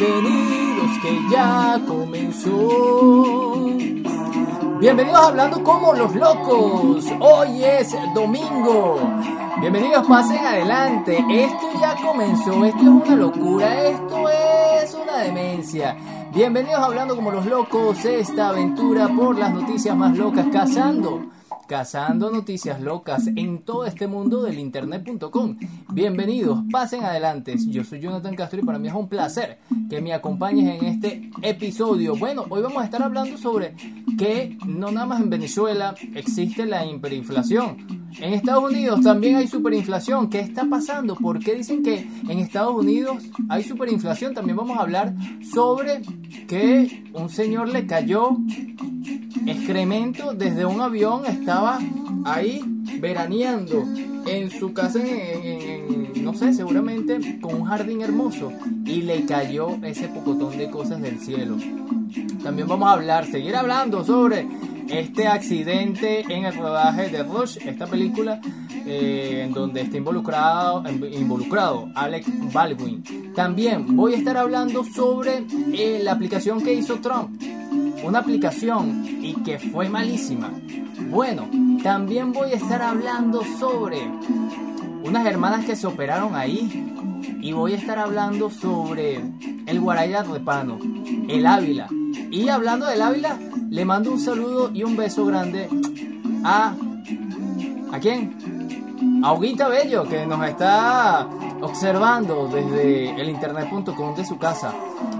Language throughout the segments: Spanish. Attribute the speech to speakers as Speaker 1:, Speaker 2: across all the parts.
Speaker 1: Bienvenidos que ya comenzó. Bienvenidos hablando como los locos. Hoy es domingo. Bienvenidos, pasen adelante. Esto ya comenzó. Esto es una locura. Esto es una demencia. Bienvenidos hablando como los locos. Esta aventura por las noticias más locas cazando cazando noticias locas en todo este mundo del internet.com. Bienvenidos, pasen adelante. Yo soy Jonathan Castro y para mí es un placer que me acompañes en este episodio. Bueno, hoy vamos a estar hablando sobre que no nada más en Venezuela existe la hiperinflación. En Estados Unidos también hay superinflación. ¿Qué está pasando? ¿Por qué dicen que en Estados Unidos hay superinflación? También vamos a hablar sobre que un señor le cayó excremento desde un avión, estaba ahí veraneando en su casa, no sé, seguramente con un jardín hermoso y le cayó ese pocotón de cosas del cielo. También vamos a hablar, seguir hablando sobre este accidente en el rodaje de Rush, esta película eh, en donde está involucrado, involucrado Alec Baldwin. También voy a estar hablando sobre eh, la aplicación que hizo Trump una aplicación y que fue malísima. Bueno, también voy a estar hablando sobre unas hermanas que se operaron ahí y voy a estar hablando sobre el Guaraya Repano, el Ávila. Y hablando del Ávila, le mando un saludo y un beso grande a... ¿A quién? A Huguita Bello, que nos está observando desde el internet.com de su casa.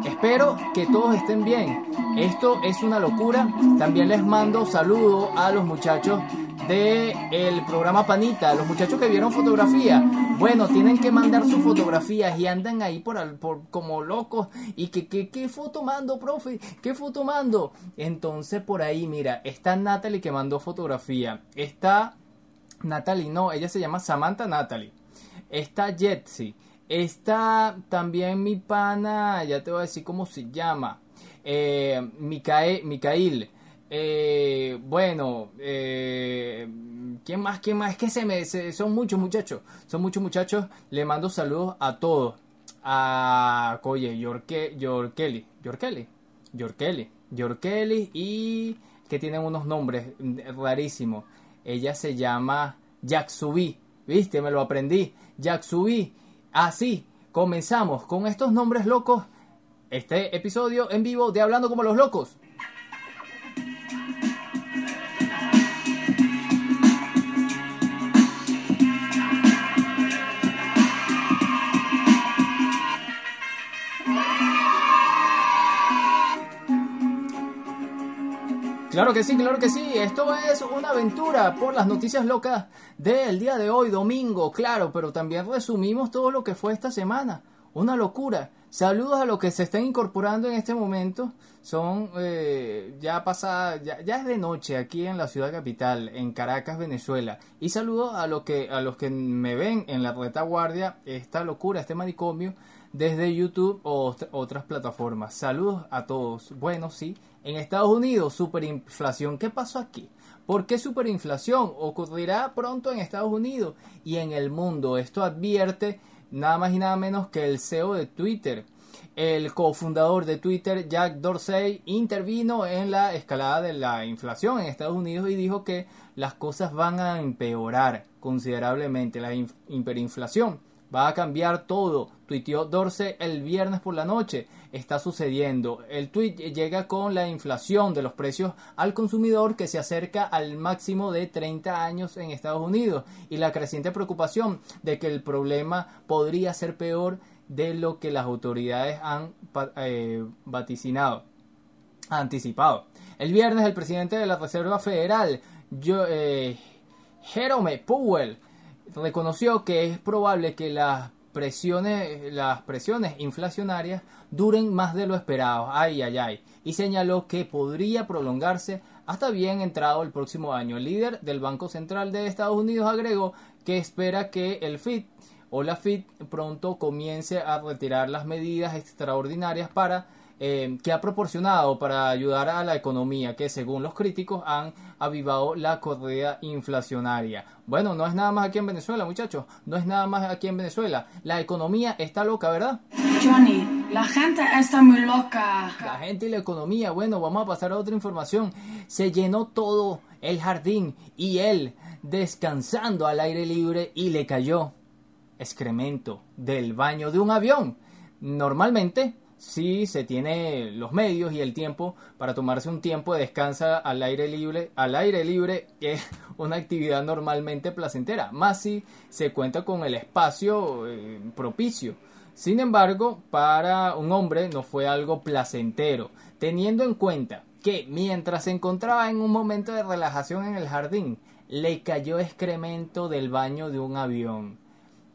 Speaker 1: Espero que todos estén bien. Esto es una locura. También les mando saludo a los muchachos del el programa Panita, los muchachos que vieron fotografía. Bueno, tienen que mandar sus fotografías y andan ahí por, por como locos. Y que, ¿qué foto mando, profe? ¿Qué foto mando? Entonces por ahí, mira, está Natalie que mandó fotografía. Está Natalie, no, ella se llama Samantha Natalie está Jetsi, está también mi pana, ya te voy a decir cómo se llama, eh, Micael, eh, bueno, eh, ¿quién más? ¿Quién más? Es que se me, son muchos muchachos, son muchos muchachos, le mando saludos a todos, a, oye, Yorke, Yorkeli, Yorkeli, Yorkeli, Yorkeli y que tienen unos nombres rarísimos, ella se llama Yaksubi, viste, me lo aprendí, Yaksubi. Así comenzamos con estos nombres locos este episodio en vivo de Hablando como los locos. Claro que sí, claro que sí. Esto es una aventura por las noticias locas del día de hoy, domingo, claro, pero también resumimos todo lo que fue esta semana. Una locura. Saludos a los que se están incorporando en este momento. Son eh, ya pasada, ya, es de noche aquí en la ciudad capital, en Caracas, Venezuela. Y saludos a los que a los que me ven en la retaguardia, esta locura, este manicomio, desde YouTube o otras plataformas. Saludos a todos. Bueno, sí, en Estados Unidos, superinflación. ¿Qué pasó aquí? ¿Por qué superinflación? Ocurrirá pronto en Estados Unidos y en el mundo. Esto advierte nada más y nada menos que el CEO de Twitter. El cofundador de Twitter, Jack Dorsey, intervino en la escalada de la inflación en Estados Unidos y dijo que las cosas van a empeorar considerablemente la hiperinflación. Va a cambiar todo, tuiteó Dorsey el viernes por la noche está sucediendo. El tweet llega con la inflación de los precios al consumidor que se acerca al máximo de 30 años en Estados Unidos y la creciente preocupación de que el problema podría ser peor de lo que las autoridades han eh, vaticinado, anticipado. El viernes el presidente de la Reserva Federal, eh, Jerome Powell, reconoció que es probable que las presiones, las presiones inflacionarias duren más de lo esperado, ay, ay, ay, y señaló que podría prolongarse hasta bien entrado el próximo año. El líder del Banco Central de Estados Unidos agregó que espera que el FIT o la FIT pronto comience a retirar las medidas extraordinarias para eh, que ha proporcionado para ayudar a la economía que según los críticos han avivado la correa inflacionaria. Bueno, no es nada más aquí en Venezuela muchachos, no es nada más aquí en Venezuela. La economía está loca, ¿verdad?
Speaker 2: Johnny, la gente está muy loca.
Speaker 1: La gente y la economía. Bueno, vamos a pasar a otra información. Se llenó todo el jardín y él descansando al aire libre y le cayó excremento del baño de un avión. Normalmente, si se tiene los medios y el tiempo para tomarse un tiempo de descanso al aire libre, al aire libre es una actividad normalmente placentera, más si se cuenta con el espacio eh, propicio. Sin embargo, para un hombre no fue algo placentero, teniendo en cuenta que mientras se encontraba en un momento de relajación en el jardín, le cayó excremento del baño de un avión.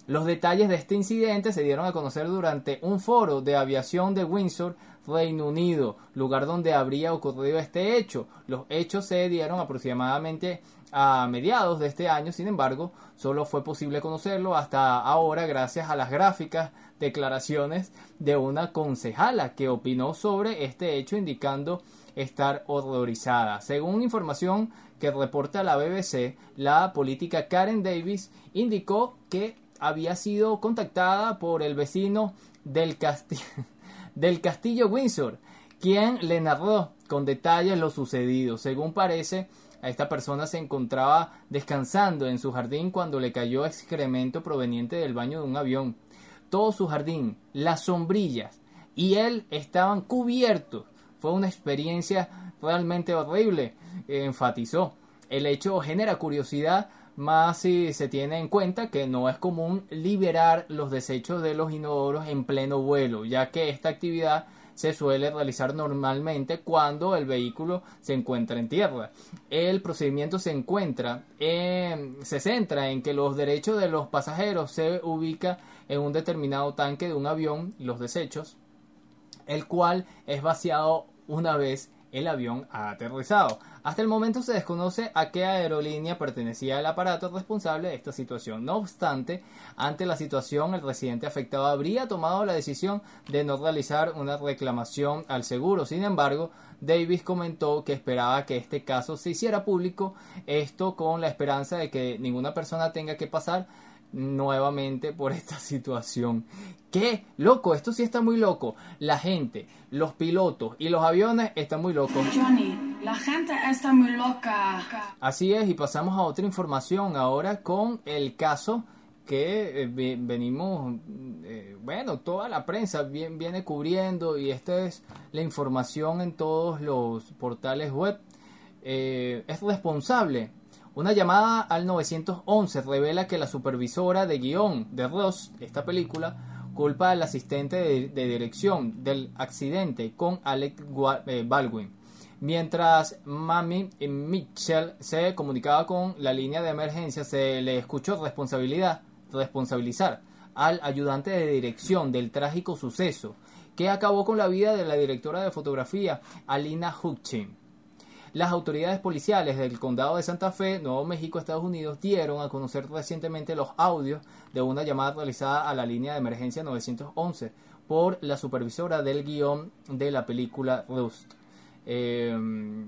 Speaker 1: Los detalles de este incidente se dieron a conocer durante un foro de aviación de Windsor, Reino Unido, lugar donde habría ocurrido este hecho. Los hechos se dieron aproximadamente a mediados de este año, sin embargo, solo fue posible conocerlo hasta ahora gracias a las gráficas declaraciones de una concejala que opinó sobre este hecho indicando estar horrorizada. Según información que reporta la BBC, la política Karen Davis indicó que había sido contactada por el vecino del, castillo Windsor, quien le narró con detalles lo sucedido. Según parece, a esta persona se encontraba descansando en su jardín cuando le cayó excremento proveniente del baño de un avión. Todo su jardín, las sombrillas y él estaban cubiertos. Fue una experiencia realmente horrible, enfatizó. El hecho genera curiosidad más si se tiene en cuenta que no es común liberar los desechos de los inodoros en pleno vuelo, ya que esta actividad se suele realizar normalmente cuando el vehículo se encuentra en tierra. El procedimiento se encuentra se centra en que los derechos de los pasajeros se ubica en un determinado tanque de un avión los desechos, el cual es vaciado una vez el avión ha aterrizado. Hasta el momento se desconoce a qué aerolínea pertenecía el aparato responsable de esta situación. No obstante, ante la situación, el residente afectado habría tomado la decisión de no realizar una reclamación al seguro. Sin embargo, Davis comentó que esperaba que este caso se hiciera público, esto con la esperanza de que ninguna persona tenga que pasar nuevamente por esta situación. ¡Qué loco! Esto sí está muy loco. La gente, los pilotos y los aviones están muy locos.
Speaker 2: La gente está muy loca.
Speaker 1: Así es, y pasamos a otra información ahora con el caso que eh, venimos, eh, bueno, toda la prensa viene cubriendo y esta es la información en todos los portales web. Eh, es responsable una llamada al 911 revela que la supervisora de guion de Ross, esta película, culpa al asistente de, dirección del accidente con Alec Baldwin. Mientras Mami Mitchell se comunicaba con la línea de emergencia, se le escuchó responsabilidad, responsabilizar al ayudante de dirección del trágico suceso que acabó con la vida de la directora de fotografía Alina Hutchin. Las autoridades policiales del condado de Santa Fe, Nuevo México, Estados Unidos, dieron a conocer recientemente los audios de una llamada realizada a la línea de emergencia 911 por la supervisora del guion de la película Rust. Eh,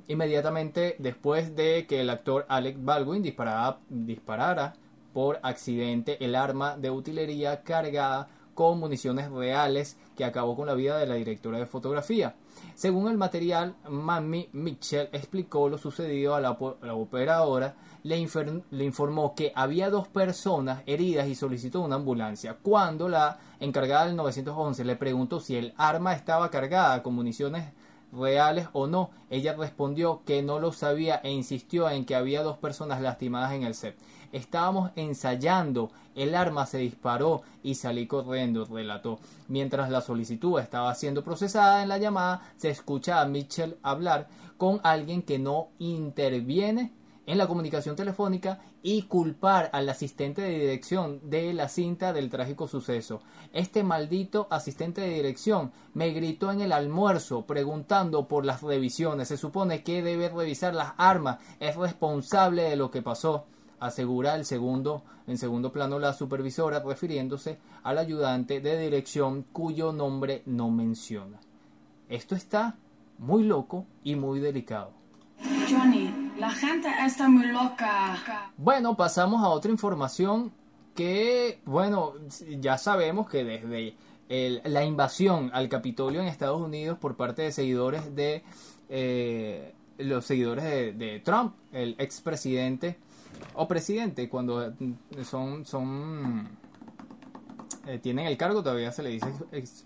Speaker 1: inmediatamente después de que el actor Alec Baldwin disparara por accidente el arma de utilería cargada con municiones reales que acabó con la vida de la directora de fotografía. Según el material, Mammy Mitchell explicó lo sucedido a la, operadora, le, le, informó que había dos personas heridas y solicitó una ambulancia. Cuando la encargada del 911 le preguntó si el arma estaba cargada con municiones reales o no, ella respondió que no lo sabía e insistió en que había dos personas lastimadas en el set. Estábamos ensayando, el arma se disparó y salí corriendo, relató. Mientras la solicitud estaba siendo procesada en la llamada, se escucha a Mitchell hablar con alguien que no interviene en la comunicación telefónica y culpar al asistente de dirección de la cinta del trágico suceso. Este maldito asistente de dirección me gritó en el almuerzo preguntando por las revisiones. Se supone que debe revisar las armas, es responsable de lo que pasó asegura el segundo, en segundo plano la supervisora refiriéndose al ayudante de dirección cuyo nombre no menciona. Esto está muy loco y muy delicado.
Speaker 2: La gente está muy loca.
Speaker 1: Bueno, pasamos a otra información que, bueno, ya sabemos que desde la invasión al Capitolio en Estados Unidos por parte de seguidores de eh, los seguidores de, Trump, el expresidente o presidente, cuando son, son eh, tienen el cargo todavía se le dice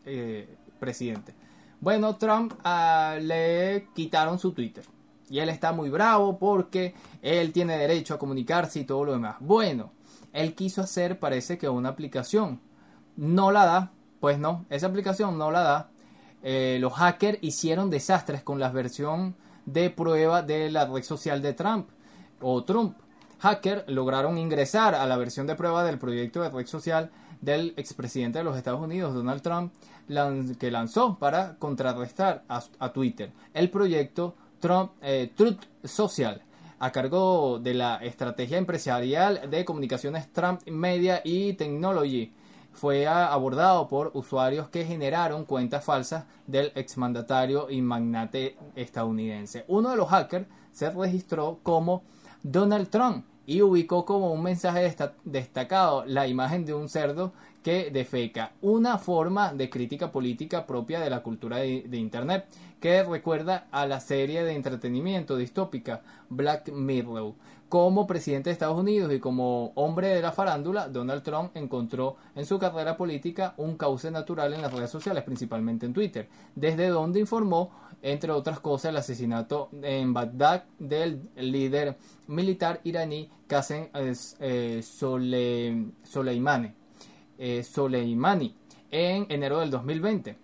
Speaker 1: eh, presidente. Bueno, Trump ah, le quitaron su Twitter. Y él está muy bravo porque él tiene derecho a comunicarse y todo lo demás. Bueno, él quiso hacer parece que una aplicación. No la da. Pues no, esa aplicación no la da. Eh, los hackers hicieron desastres con la versión de prueba de la red social de Trump o Trump. Hackers lograron ingresar a la versión de prueba del proyecto de red social del expresidente de los Estados Unidos, Donald Trump, que lanzó para contrarrestar a, Twitter. El proyecto Trump, eh, Truth Social, a cargo de la estrategia empresarial de comunicaciones Trump Media y Technology fue abordado por usuarios que generaron cuentas falsas del exmandatario y magnate estadounidense. Uno de los hackers se registró como Donald Trump y ubicó como un mensaje destacado la imagen de un cerdo que defeca, una forma de crítica política propia de la cultura de, Internet, que recuerda a la serie de entretenimiento distópica Black Mirror. Como presidente de Estados Unidos y como hombre de la farándula, Donald Trump encontró en su carrera política un cauce natural en las redes sociales, principalmente en Twitter, desde donde informó, entre otras cosas, el asesinato en Bagdad del líder militar iraní Qasem eh, Soleimani eh, Soleimani en enero del 2020.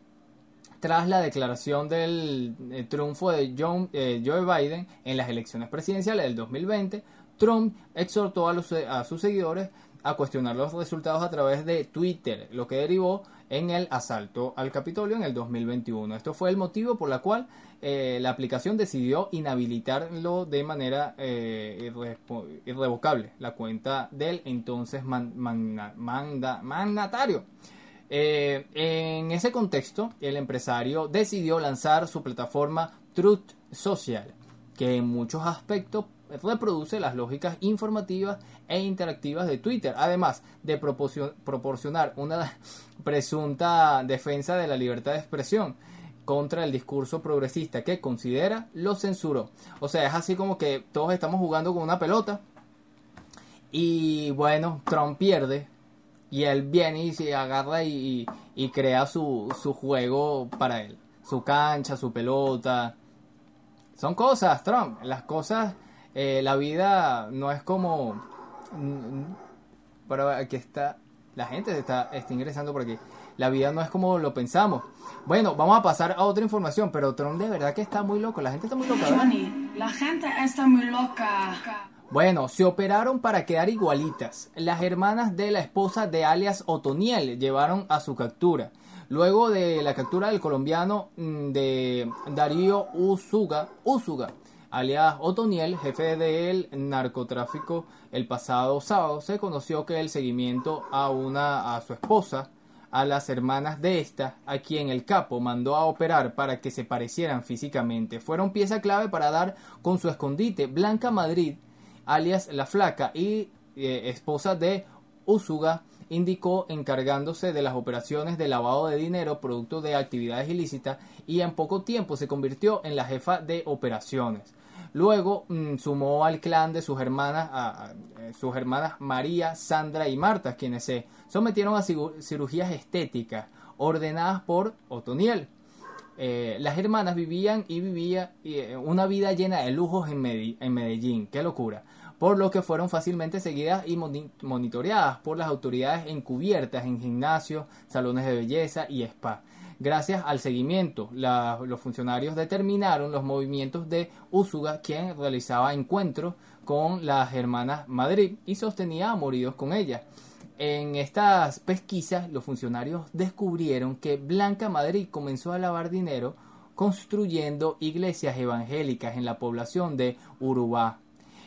Speaker 1: Tras la declaración del eh, triunfo de John, Joe Biden en las elecciones presidenciales del 2020, Trump exhortó a, los, a sus seguidores a cuestionar los resultados a través de Twitter, lo que derivó en el asalto al Capitolio en el 2021. Esto fue el motivo por el cual eh, la aplicación decidió inhabilitarlo de manera eh, irrevocable, la cuenta del entonces mandatario. Eh, en ese contexto, el empresario decidió lanzar su plataforma Truth Social, que en muchos aspectos reproduce las lógicas informativas e interactivas de Twitter, además de proporcionar una presunta defensa de la libertad de expresión contra el discurso progresista que considera lo censuró. O sea, es así como que todos estamos jugando con una pelota y bueno, Trump pierde y él viene y se agarra y, crea su, su juego para él, su cancha, su pelota. Son cosas, Trump, las cosas eh, la vida no es como... Pero aquí está... La gente está, está ingresando por aquí. La vida no es como lo pensamos. Bueno, vamos a pasar a otra información, pero Tron de verdad que está muy loco. La gente está muy loca.
Speaker 2: la gente está muy loca.
Speaker 1: Bueno, se operaron para quedar igualitas. Las hermanas de la esposa de alias Otoniel llevaron a su captura. Luego de la captura del colombiano mm, de Darío Usuga, Usuga alias Otoniel, jefe del narcotráfico el pasado sábado, se conoció que el seguimiento a una a su esposa, a las hermanas de esta, a quien el capo mandó a operar para que se parecieran físicamente, fueron pieza clave para dar con su escondite. Blanca Madrid, alias La Flaca y eh, esposa de Usuga, indicó encargándose de las operaciones de lavado de dinero producto de actividades ilícitas y en poco tiempo se convirtió en la jefa de operaciones. Luego mm, sumó al clan de sus hermanas, a, eh, sus hermanas María, Sandra y Marta, quienes se sometieron a cirugías estéticas ordenadas por Otoniel. Eh, las hermanas vivían y vivían eh, una vida llena de lujos en, en Medellín, qué locura, por lo que fueron fácilmente seguidas y monitoreadas por las autoridades encubiertas en gimnasios, salones de belleza y spa. Gracias al seguimiento, los funcionarios determinaron los movimientos de Úsuga, quien realizaba encuentros con las hermanas Madrid y sostenía amoríos con ellas. En estas pesquisas, los funcionarios descubrieron que Blanca Madrid comenzó a lavar dinero construyendo iglesias evangélicas en la población de Urubá.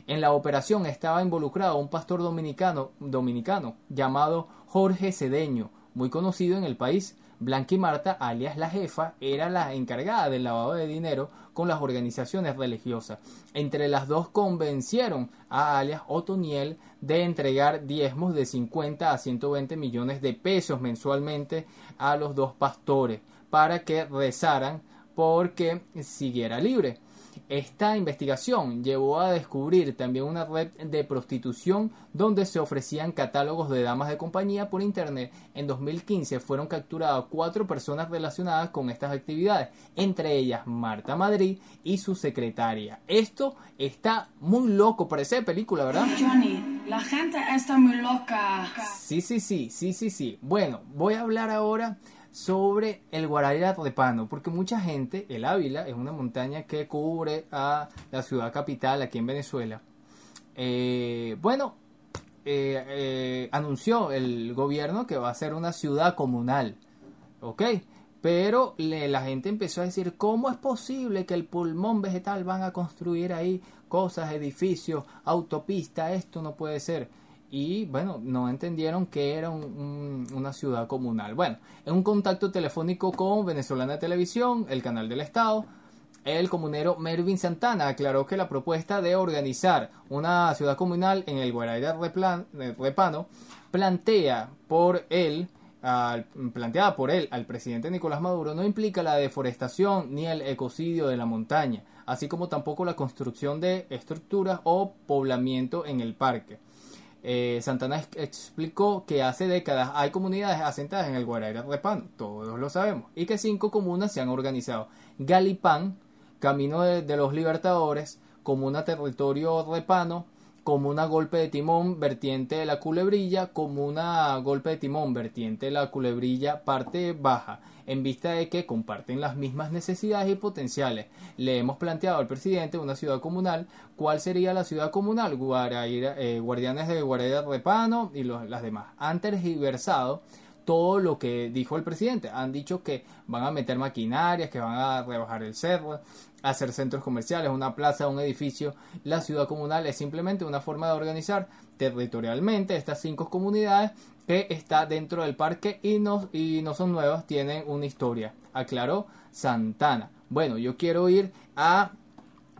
Speaker 1: En la operación estaba involucrado un pastor dominicano, dominicano llamado Jorge Cedeño, muy conocido en el país Blanqui Marta, alias la jefa, era la encargada del lavado de dinero con las organizaciones religiosas. Entre las dos convencieron a alias Otoniel de entregar diezmos de 50 a 120 millones de pesos mensualmente a los dos pastores para que rezaran porque siguiera libre. Esta investigación llevó a descubrir también una red de prostitución donde se ofrecían catálogos de damas de compañía por internet. En 2015 fueron capturadas cuatro personas relacionadas con estas actividades, entre ellas Marta Madrid y su secretaria. Esto está muy loco, parece película, ¿verdad?
Speaker 2: Johnny, la gente está muy loca.
Speaker 1: Sí, sí, sí, sí, sí, sí. Bueno, voy a hablar ahora sobre el Guaraíra Repano, porque mucha gente, el Ávila es una montaña que cubre a la ciudad capital aquí en Venezuela. Eh, bueno, eh, eh, anunció el gobierno que va a ser una ciudad comunal, ¿ok? Pero la gente empezó a decir, ¿cómo es posible que el pulmón vegetal van a construir ahí cosas, edificios, autopista? Esto no puede ser y bueno, no entendieron que era una ciudad comunal. Bueno, en un contacto telefónico con Venezolana Televisión, el canal del Estado, el comunero Mervin Santana aclaró que la propuesta de organizar una ciudad comunal en el Guaraíra Repano plantea por él planteada por él al presidente Nicolás Maduro no implica la deforestación ni el ecocidio de la montaña, así como tampoco la construcción de estructuras o poblamiento en el parque. Eh, Santana explicó que hace décadas hay comunidades asentadas en el Guaraíra Repano, todos lo sabemos, y que cinco comunas se han organizado. Galipán, Camino de, los Libertadores, Comuna Territorio Repano, Comuna Golpe de Timón, Vertiente de la Culebrilla, Comuna Golpe de Timón, Vertiente de la Culebrilla, parte baja en vista de que comparten las mismas necesidades y potenciales. Le hemos planteado al presidente una ciudad comunal. ¿Cuál sería la ciudad comunal? Eh, guardianes de Guardia Repano y las demás. Han tergiversado todo lo que dijo el presidente. Han dicho que van a meter maquinarias, que van a rebajar el cerro, hacer centros comerciales, una plaza, un edificio. La ciudad comunal es simplemente una forma de organizar territorialmente estas cinco comunidades que está dentro del parque y no, y no son nuevas, tienen una historia, aclaró Santana. Bueno, yo quiero ir a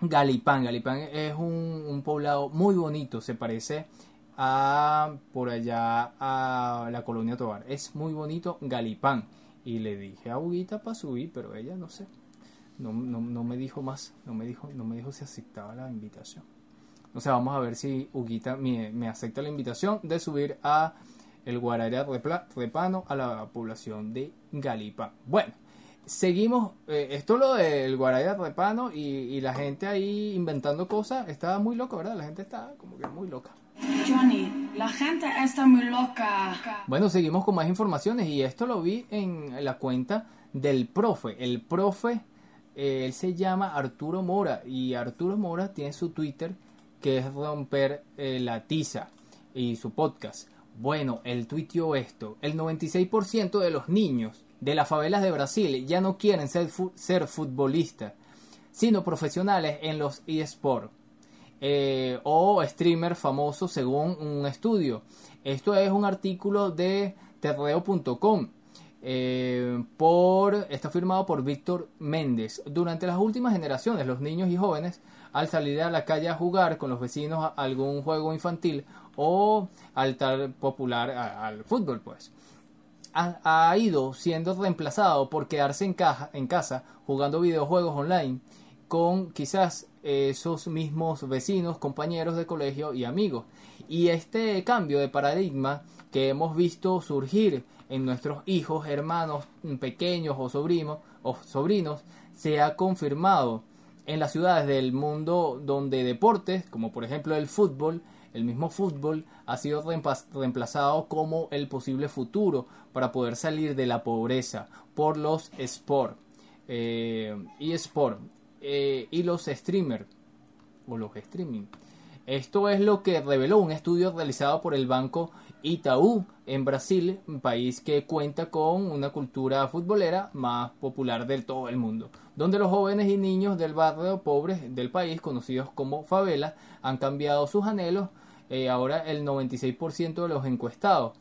Speaker 1: Galipán. Galipán es un, poblado muy bonito, se parece a por allá a la colonia Tobar. Es muy bonito Galipán. Y le dije a Huguita para subir, pero ella no sé. No, no, me dijo más, no me dijo, no me dijo si aceptaba la invitación. O sea, vamos a ver si Huguita me, me acepta la invitación de subir a el Repano a la población de Galipa. Bueno, seguimos. Eh, esto lo del Guarará Repano y, la gente ahí inventando cosas. Estaba muy loco, ¿verdad? La gente está como que muy loca.
Speaker 2: Johnny, la gente está muy loca.
Speaker 1: Bueno, seguimos con más informaciones y esto lo vi en la cuenta del profe. El profe, eh, él se llama Arturo Mora y Arturo Mora tiene su Twitter que es romper eh, la tiza y su podcast. Bueno, él tuiteó esto. El 96% de los niños de las favelas de Brasil ya no quieren ser, ser futbolistas, sino profesionales en los eSports. Eh, o streamer famoso según un estudio. Esto es un artículo de terreo.com. Eh, por, está firmado por Víctor Méndez. Durante las últimas generaciones, los niños y jóvenes, al salir a la calle a jugar con los vecinos a algún juego infantil o al tal popular al fútbol pues ha, ido siendo reemplazado por quedarse en, caja, en casa jugando videojuegos online con quizás esos mismos vecinos, compañeros de colegio y amigos. Y este cambio de paradigma que hemos visto surgir en nuestros hijos, hermanos pequeños o sobrinos, o sobrinos se ha confirmado en las ciudades del mundo donde deportes, como por ejemplo el fútbol, el mismo fútbol ha sido reemplazado como el posible futuro para poder salir de la pobreza por los sport eh, sport eh, y los streamers o los streaming. Esto es lo que reveló un estudio realizado por el banco Itaú en Brasil, un país que cuenta con una cultura futbolera más popular del todo el mundo, donde los jóvenes y niños del barrio pobres del país, conocidos como favela, han cambiado sus anhelos. Eh, ahora el 96% de los encuestados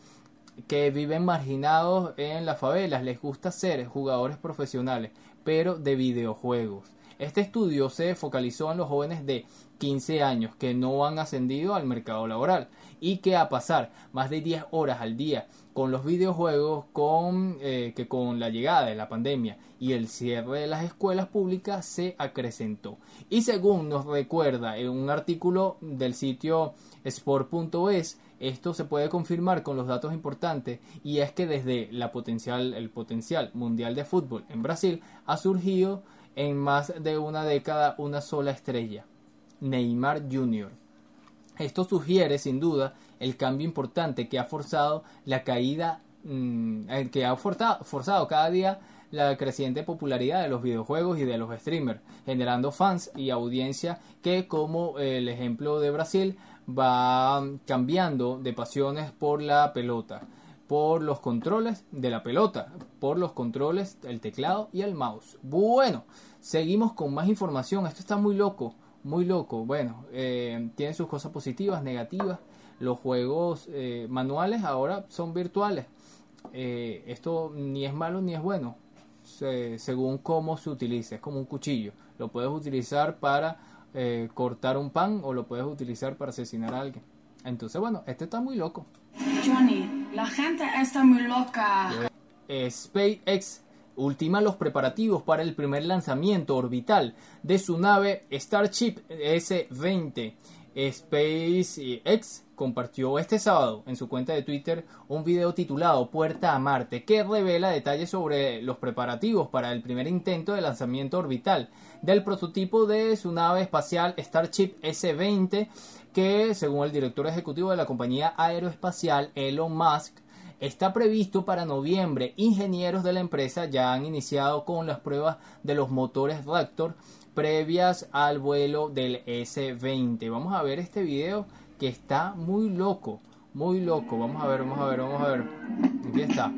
Speaker 1: que viven marginados en las favelas les gusta ser jugadores profesionales, pero de videojuegos. Este estudio se focalizó en los jóvenes de 15 años que no han ascendido al mercado laboral y que a pasar más de 10 horas al día con los videojuegos con, eh, que con la llegada de la pandemia y el cierre de las escuelas públicas se acrecentó. Y según nos recuerda en un artículo del sitio sport.es, esto se puede confirmar con los datos importantes y es que desde la potencial, el potencial mundial de fútbol en Brasil ha surgido en más de una década una sola estrella, Neymar Jr. Esto sugiere sin duda el cambio importante que ha forzado la caída, mm, que ha forzado, forzado cada día la creciente popularidad de los videojuegos y de los streamers, generando fans y audiencia que, como el ejemplo de Brasil, va cambiando de pasiones por la pelota, por los controles de la pelota, por los controles, el teclado y el mouse. Bueno, seguimos con más información. Esto está muy loco, muy loco. Bueno, eh, tiene sus cosas positivas, negativas. Los juegos eh, manuales ahora son virtuales. Eh, esto ni es malo ni es bueno, según cómo se utilice. Es como un cuchillo. Lo puedes utilizar para cortar un pan o lo puedes utilizar para asesinar a alguien. Entonces, bueno, este está muy loco.
Speaker 2: Johnny, la gente está muy loca.
Speaker 1: SpaceX ultima los preparativos para el primer lanzamiento orbital de su nave Starship S-20. SpaceX compartió este sábado en su cuenta de Twitter un video titulado Puerta a Marte que revela detalles sobre los preparativos para el primer intento de lanzamiento orbital del prototipo de su nave espacial Starship S-20 que según el director ejecutivo de la compañía aeroespacial Elon Musk está previsto para noviembre. Ingenieros de la empresa ya han iniciado con las pruebas de los motores Raptor previas al vuelo del S-20. Vamos a ver este video que está muy loco, muy loco. Vamos a ver, vamos a ver, vamos a ver. Aquí está.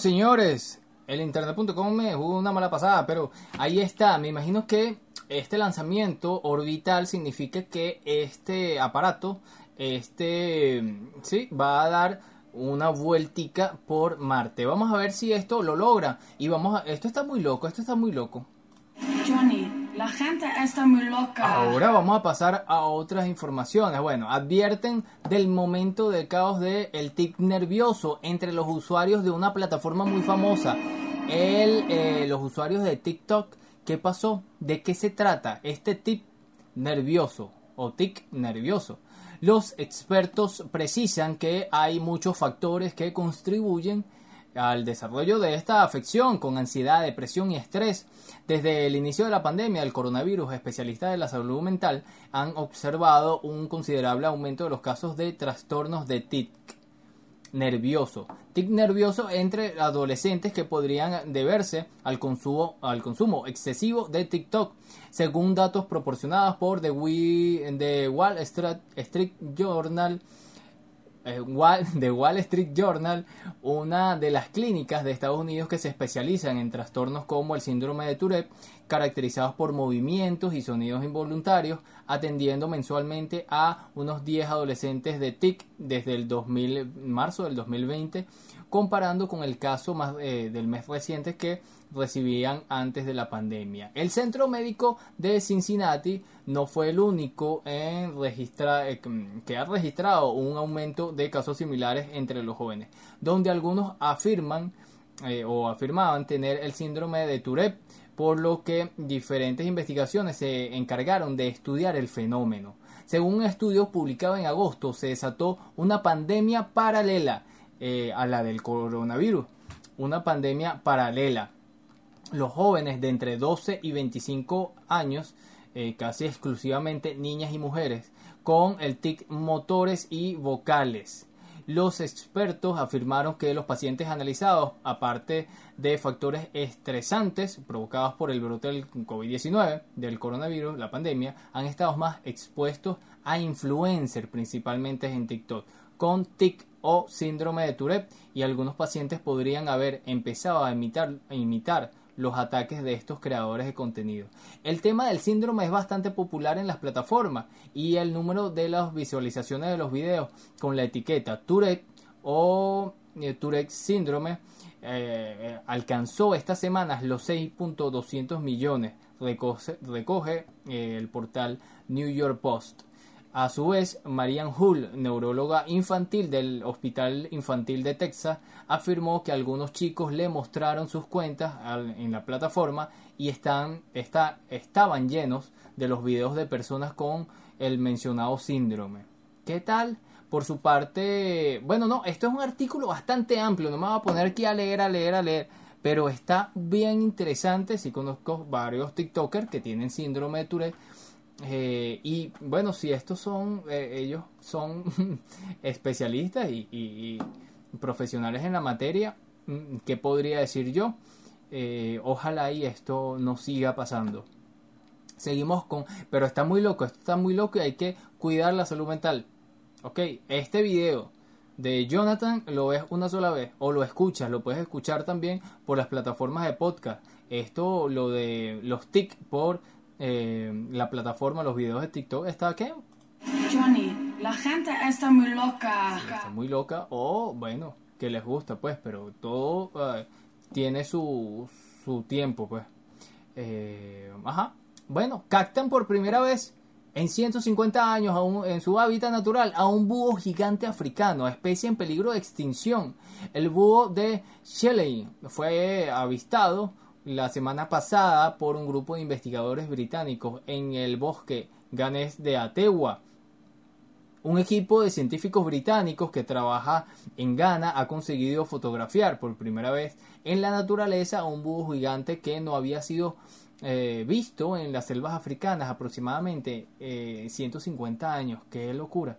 Speaker 1: Señores, el internet.com me jugó una mala pasada, pero ahí está. Me imagino que este lanzamiento orbital significa que este aparato, este, sí, va a dar una vueltica por Marte. Vamos a ver si esto lo logra. Y vamos a, esto está muy loco, esto está muy loco.
Speaker 2: La gente está muy loca.
Speaker 1: Ahora vamos a pasar a otras informaciones. Bueno, advierten del momento de caos de el tic nervioso entre los usuarios de una plataforma muy famosa. El, eh, los usuarios de TikTok. ¿Qué pasó? ¿De qué se trata este tic nervioso o tic nervioso? Los expertos precisan que hay muchos factores que contribuyen al desarrollo de esta afección con ansiedad, depresión y estrés. Desde el inicio de la pandemia del coronavirus, especialistas de la salud mental han observado un considerable aumento de los casos de trastornos de TIC nervioso. TIC nervioso entre adolescentes que podrían deberse al consumo, al consumo excesivo de TikTok, según datos proporcionados por The, Wall Street Journal eh, The Wall Street Journal, una de las clínicas de Estados Unidos que se especializan en trastornos como el síndrome de Tourette, caracterizados por movimientos y sonidos involuntarios, atendiendo mensualmente a unos 10 adolescentes de TIC desde el 2000, marzo del 2020, comparando con el caso más, eh, del mes reciente que recibían antes de la pandemia. El Centro Médico de Cincinnati no fue el único en registra- eh, que ha registrado un aumento de casos similares entre los jóvenes, donde algunos afirman eh, o afirmaban tener el síndrome de Tourette, por lo que diferentes investigaciones se encargaron de estudiar el fenómeno. Según un estudio publicado en agosto, se desató una pandemia paralela eh, a la del coronavirus, una pandemia paralela los jóvenes de entre 12 y 25 años, eh, casi exclusivamente niñas y mujeres, con el tic motores y vocales. Los expertos afirmaron que los pacientes analizados, aparte de factores estresantes provocados por el brote del COVID-19, del coronavirus, la pandemia, han estado más expuestos a influencers, principalmente en TikTok, con tic o síndrome de Tourette y algunos pacientes podrían haber empezado a imitar, imitar los ataques de estos creadores de contenido. El tema del síndrome es bastante popular en las plataformas y el número de las visualizaciones de los videos con la etiqueta Tourette o eh, Tourette síndrome eh, eh, alcanzó estas semanas los 6.200 millones, recoge, eh, el portal New York Post. A su vez, Marianne Hull, neuróloga infantil del Hospital Infantil de Texas, afirmó que algunos chicos le mostraron sus cuentas en la plataforma y están, está- estaban llenos de los videos de personas con el mencionado síndrome. ¿Qué tal? Por su parte, bueno, no, esto es un artículo bastante amplio, no me voy a poner aquí a leer, a leer, a leer, pero está bien interesante, sí conozco varios TikTokers que tienen síndrome de Tourette, eh, y bueno, si estos son, eh, ellos son especialistas y, profesionales en la materia, mm, ¿qué podría decir yo? Eh, ojalá y esto no siga pasando. Seguimos con, pero está muy loco, esto está muy loco y hay que cuidar la salud mental. Ok, este video de Jonathan lo ves una sola vez o lo escuchas, lo puedes escuchar también por las plataformas de podcast. Esto, lo de los TIC por eh, la plataforma, los videos de TikTok, está ¿qué?
Speaker 2: Johnny, la gente está muy loca.
Speaker 1: está muy loca o bueno, que les gusta pues, pero todo eh, tiene su, su tiempo pues. Eh, ajá. Bueno, captan por primera vez en 150 años a en su hábitat natural a un búho gigante africano, especie en peligro de extinción. El búho de Shelley fue avistado la semana pasada por un grupo de investigadores británicos en el bosque ganés de Atewa. Un equipo de científicos británicos que trabaja en Ghana ha conseguido fotografiar por primera vez en la naturaleza a un búho gigante que no había sido eh, visto en las selvas africanas aproximadamente eh, 150 años. ¡Qué locura!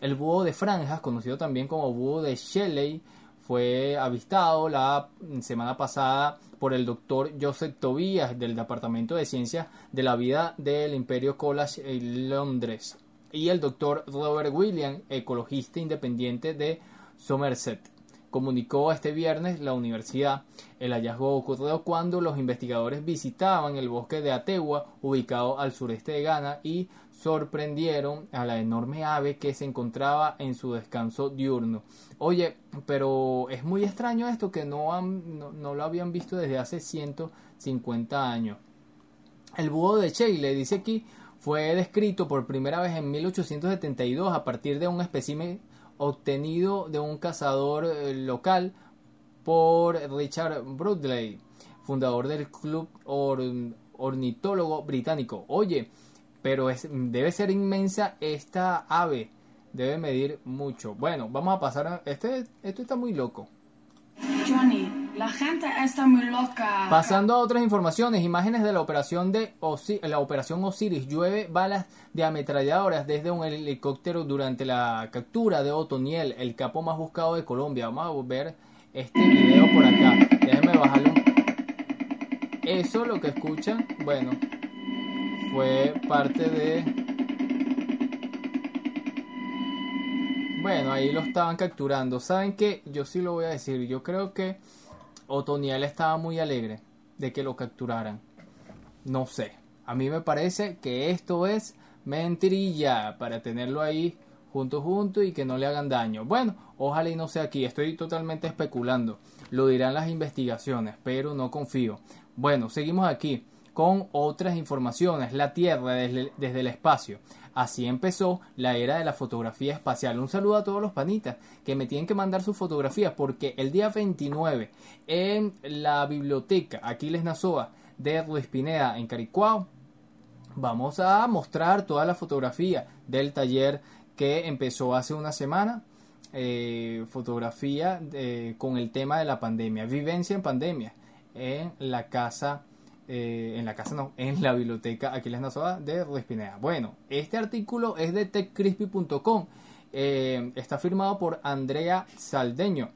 Speaker 1: El búho de franjas, conocido también como búho de Shelley, fue avistado la semana pasada por el doctor Joseph Tobias del Departamento de Ciencias de la Vida del Imperio College en Londres y el doctor Robert William, ecologista independiente de Somerset. Comunicó este viernes la universidad. El hallazgo ocurrió cuando los investigadores visitaban el bosque de Atewa, ubicado al sureste de Ghana, y sorprendieron a la enorme ave que se encontraba en su descanso diurno. Oye, pero es muy extraño esto que no, han, no, no lo habían visto desde hace 150 años. El búho de Chile, dice aquí, fue descrito por primera vez en 1872 a partir de un espécimen obtenido de un cazador eh, local por Richard Broadley, fundador del club or- ornitólogo británico. Oye, pero es, debe ser inmensa esta ave, debe medir mucho. Bueno, vamos a pasar a este, esto está muy loco.
Speaker 2: Johnny, la gente está muy loca.
Speaker 1: Pasando a otras informaciones, imágenes de la operación de Osi- la operación Osiris. Llueve balas de ametralladoras desde un helicóptero durante la captura de Otoniel, el capo más buscado de Colombia. Vamos a ver este video por acá. Déjenme bajarle un... Eso lo que escuchan, bueno, fue parte de Bueno, ahí lo estaban capturando. ¿Saben qué? Yo sí lo voy a decir. Yo creo que Otoniel estaba muy alegre de que lo capturaran. No sé. A mí me parece que esto es mentirilla para tenerlo ahí junto junto y que no le hagan daño. Bueno, ojalá y no sea aquí. Estoy totalmente especulando. Lo dirán las investigaciones, pero no confío. Bueno, seguimos aquí con otras informaciones. La Tierra desde, desde el espacio. Así empezó la era de la fotografía espacial. Un saludo a todos los panitas que me tienen que mandar sus fotografías porque el día 29 en la biblioteca Aquiles Nazoa de Ruiz Pineda en Caricuao vamos a mostrar toda la fotografía del taller que empezó hace una semana. Eh, fotografía eh, con el tema de la pandemia, vivencia en pandemia en la casa eh, en la casa no, en la biblioteca Aquiles Nazoa de Pineda. Bueno, este artículo es de techcrispy.com. Eh, está firmado por Andrea Saldeño.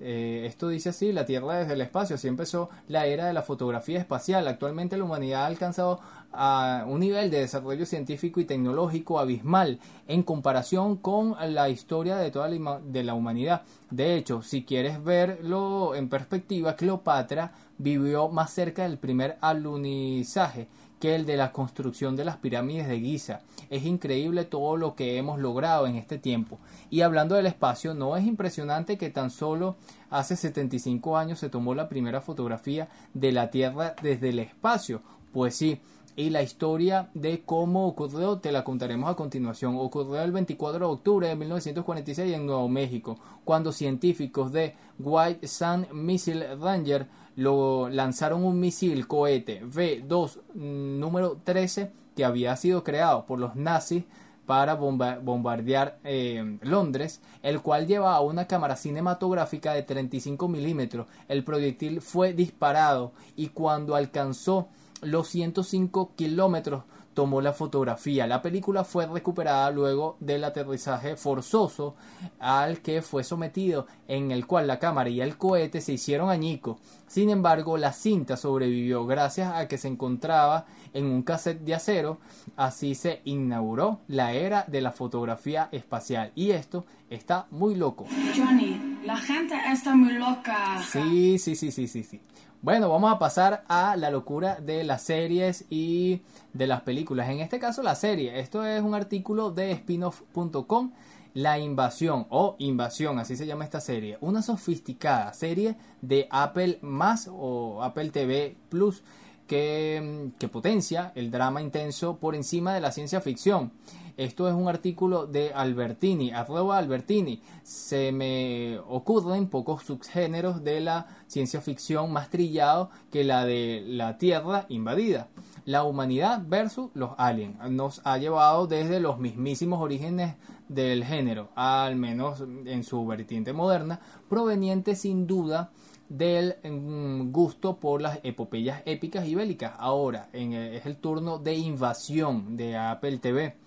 Speaker 1: Eh, esto dice así, la Tierra desde el espacio, así empezó la era de la fotografía espacial. Actualmente la humanidad ha alcanzado a un nivel de desarrollo científico y tecnológico abismal en comparación con la historia de toda la, de la humanidad. De hecho, si quieres verlo en perspectiva, Cleopatra vivió más cerca del primer alunizaje que el de la construcción de las pirámides de Giza. Es increíble todo lo que hemos logrado en este tiempo. Y hablando del espacio, ¿no es impresionante que tan solo hace 75 años se tomó la primera fotografía de la Tierra desde el espacio? Pues sí, y la historia de cómo ocurrió te la contaremos a continuación. Ocurrió el 24 de octubre de 1946 en Nuevo México, cuando científicos de White Sun Missile Ranger lo lanzaron un misil cohete V2 mm, número 13 que había sido creado por los nazis para bombardear eh, Londres, el cual llevaba una cámara cinematográfica de 35 milímetros. El proyectil fue disparado y cuando alcanzó los 105 kilómetros tomó la fotografía. La película fue recuperada luego del aterrizaje forzoso al que fue sometido, en el cual la cámara y el cohete se hicieron añicos. Sin embargo, la cinta sobrevivió gracias a que se encontraba en un cassette de acero. Así se inauguró la era de la fotografía espacial. Y esto está muy loco.
Speaker 2: Johnny, la gente está muy loca.
Speaker 1: Sí, sí, sí, sí, sí, sí. Bueno, vamos a pasar a la locura de las series y de las películas. En este caso, la serie. Esto es un artículo de spinoff.com. La invasión o invasión, así se llama esta serie. Una sofisticada serie de Apple más o Apple TV Plus que, que potencia el drama intenso por encima de la ciencia ficción. Esto es un artículo de Albertini, arroba Albertini. Se me ocurren pocos subgéneros de la ciencia ficción más trillado que la de la Tierra invadida. La humanidad versus los aliens nos ha llevado desde los mismísimos orígenes del género, al menos en su vertiente moderna, proveniente sin duda del mm, gusto por las epopeyas épicas y bélicas. Ahora es el turno de invasión de Apple TV.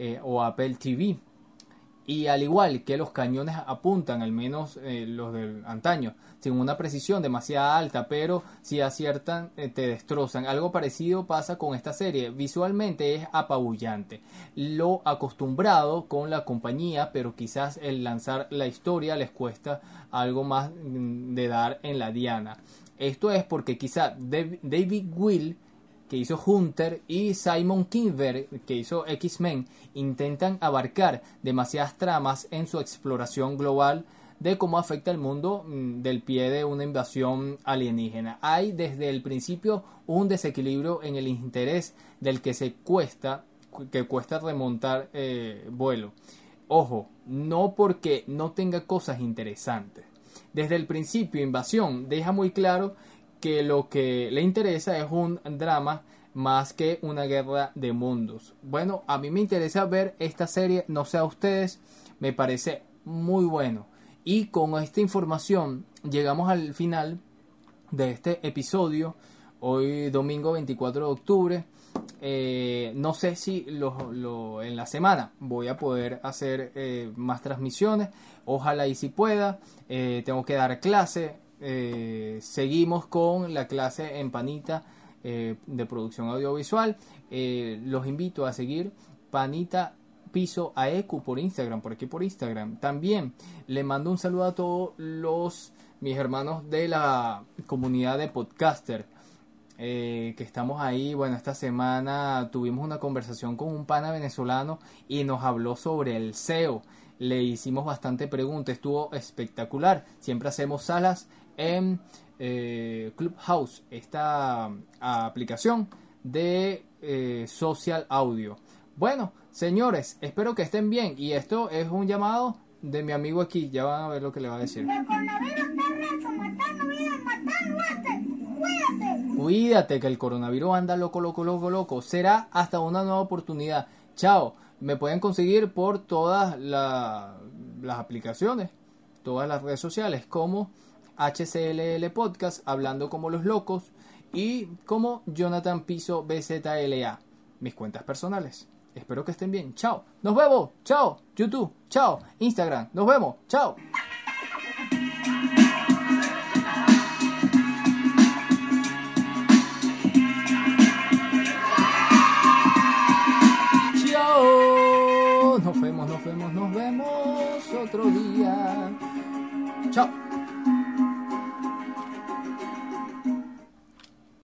Speaker 1: Eh, o Apple TV. Y al igual que los cañones apuntan, al menos eh, los del antaño, sin una precisión demasiado alta, pero si aciertan eh, te destrozan. Algo parecido pasa con esta serie. Visualmente es apabullante. Lo acostumbrado con la compañía, pero quizás el lanzar la historia les cuesta algo más mm, de dar en la diana. Esto es porque quizá David Will que hizo Hunter, y Simon Kinberg, que hizo X-Men, intentan abarcar demasiadas tramas en su exploración global de cómo afecta el mundo mm, del pie de una invasión alienígena. Hay desde el principio un desequilibrio en el interés del que se cuesta, que cuesta remontar eh, vuelo. Ojo, no porque no tenga cosas interesantes. Desde el principio, Invasión deja muy claro que lo que le interesa es un drama más que una guerra de mundos. Bueno, a mí me interesa ver esta serie, no sé a ustedes, me parece muy bueno. Y con esta información llegamos al final de este episodio, hoy domingo 24 de octubre. Eh, no sé si lo, en la semana voy a poder hacer eh, más transmisiones, ojalá y si pueda, eh, tengo que dar clase, eh, seguimos con la clase en Panita eh, de producción audiovisual. Eh, los invito a seguir Panita piso AEQ por Instagram, por aquí por Instagram. También le mando un saludo a todos los mis hermanos de la comunidad de podcaster. Que estamos ahí, bueno, esta semana tuvimos una conversación con un pana venezolano y nos habló sobre el SEO. Le hicimos bastante preguntas, estuvo espectacular. Siempre hacemos salas en eh, Clubhouse, esta aplicación de eh, social audio. Bueno, señores, espero que estén bien y esto es un llamado de mi amigo aquí, ya van a ver lo que le va a decir. Cuídate que el coronavirus anda loco, loco, loco, loco. Será hasta una nueva oportunidad. Chao. Me pueden conseguir por todas las aplicaciones, todas las redes sociales, como HCLL Podcast, hablando como los locos, y como Jonathan Piso BZLA, mis cuentas personales. Espero que estén bien. Chao. Nos vemos. Chao. YouTube. Chao. Instagram. Nos vemos. Chao. Chao. Nos vemos, nos vemos, nos vemos otro día. Chao.